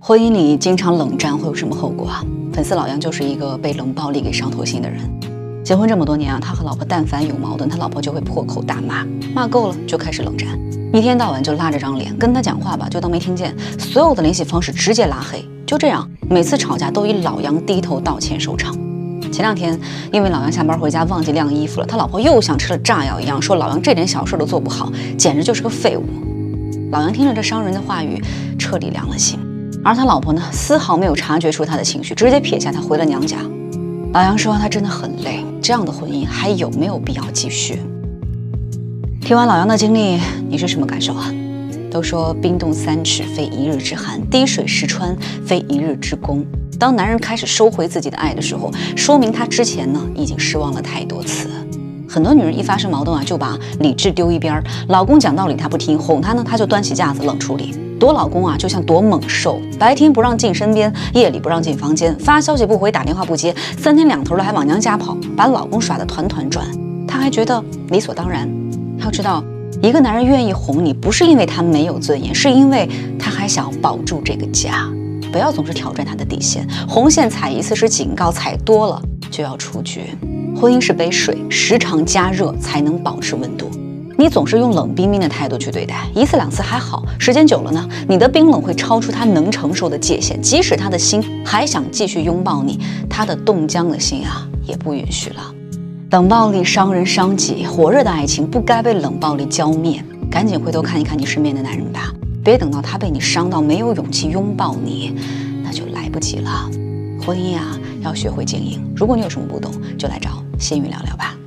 婚姻里经常冷战会有什么后果啊？粉丝老杨就是一个被冷暴力给伤透心的人。结婚这么多年啊，他和老婆但凡有矛盾，他老婆就会破口大骂，骂够了就开始冷战，一天到晚就拉着张脸跟他讲话吧，就当没听见，所有的联系方式直接拉黑。就这样，每次吵架都以老杨低头道歉收场。前两天，因为老杨下班回家忘记晾衣服了，他老婆又像吃了炸药一样说老杨这点小事都做不好，简直就是个废物。老杨听了这伤人的话语，彻底凉了心。而他老婆呢，丝毫没有察觉出他的情绪，直接撇下他回了娘家。老杨说他真的很累，这样的婚姻还有没有必要继续？听完老杨的经历，你是什么感受啊？都说冰冻三尺非一日之寒，滴水石穿非一日之功。当男人开始收回自己的爱的时候，说明他之前呢已经失望了太多次。很多女人一发生矛盾啊，就把理智丢一边儿，老公讲道理她不听，哄她呢她就端起架子冷处理。躲老公啊，就像躲猛兽，白天不让进身边，夜里不让进房间，发消息不回，打电话不接，三天两头的还往娘家跑，把老公耍得团团转。她还觉得理所当然。要知道，一个男人愿意哄你，不是因为他没有尊严，是因为他还想保住这个家。不要总是挑战他的底线，红线踩一次是警告，踩多了就要出局。婚姻是杯水，时常加热才能保持温度。你总是用冷冰冰的态度去对待，一次两次还好，时间久了呢，你的冰冷会超出他能承受的界限。即使他的心还想继续拥抱你，他的冻僵的心啊，也不允许了。冷暴力伤人伤己，火热的爱情不该被冷暴力浇灭。赶紧回头看一看你身边的男人吧，别等到他被你伤到没有勇气拥抱你，那就来不及了。婚姻啊，要学会经营。如果你有什么不懂，就来找仙宇聊聊吧。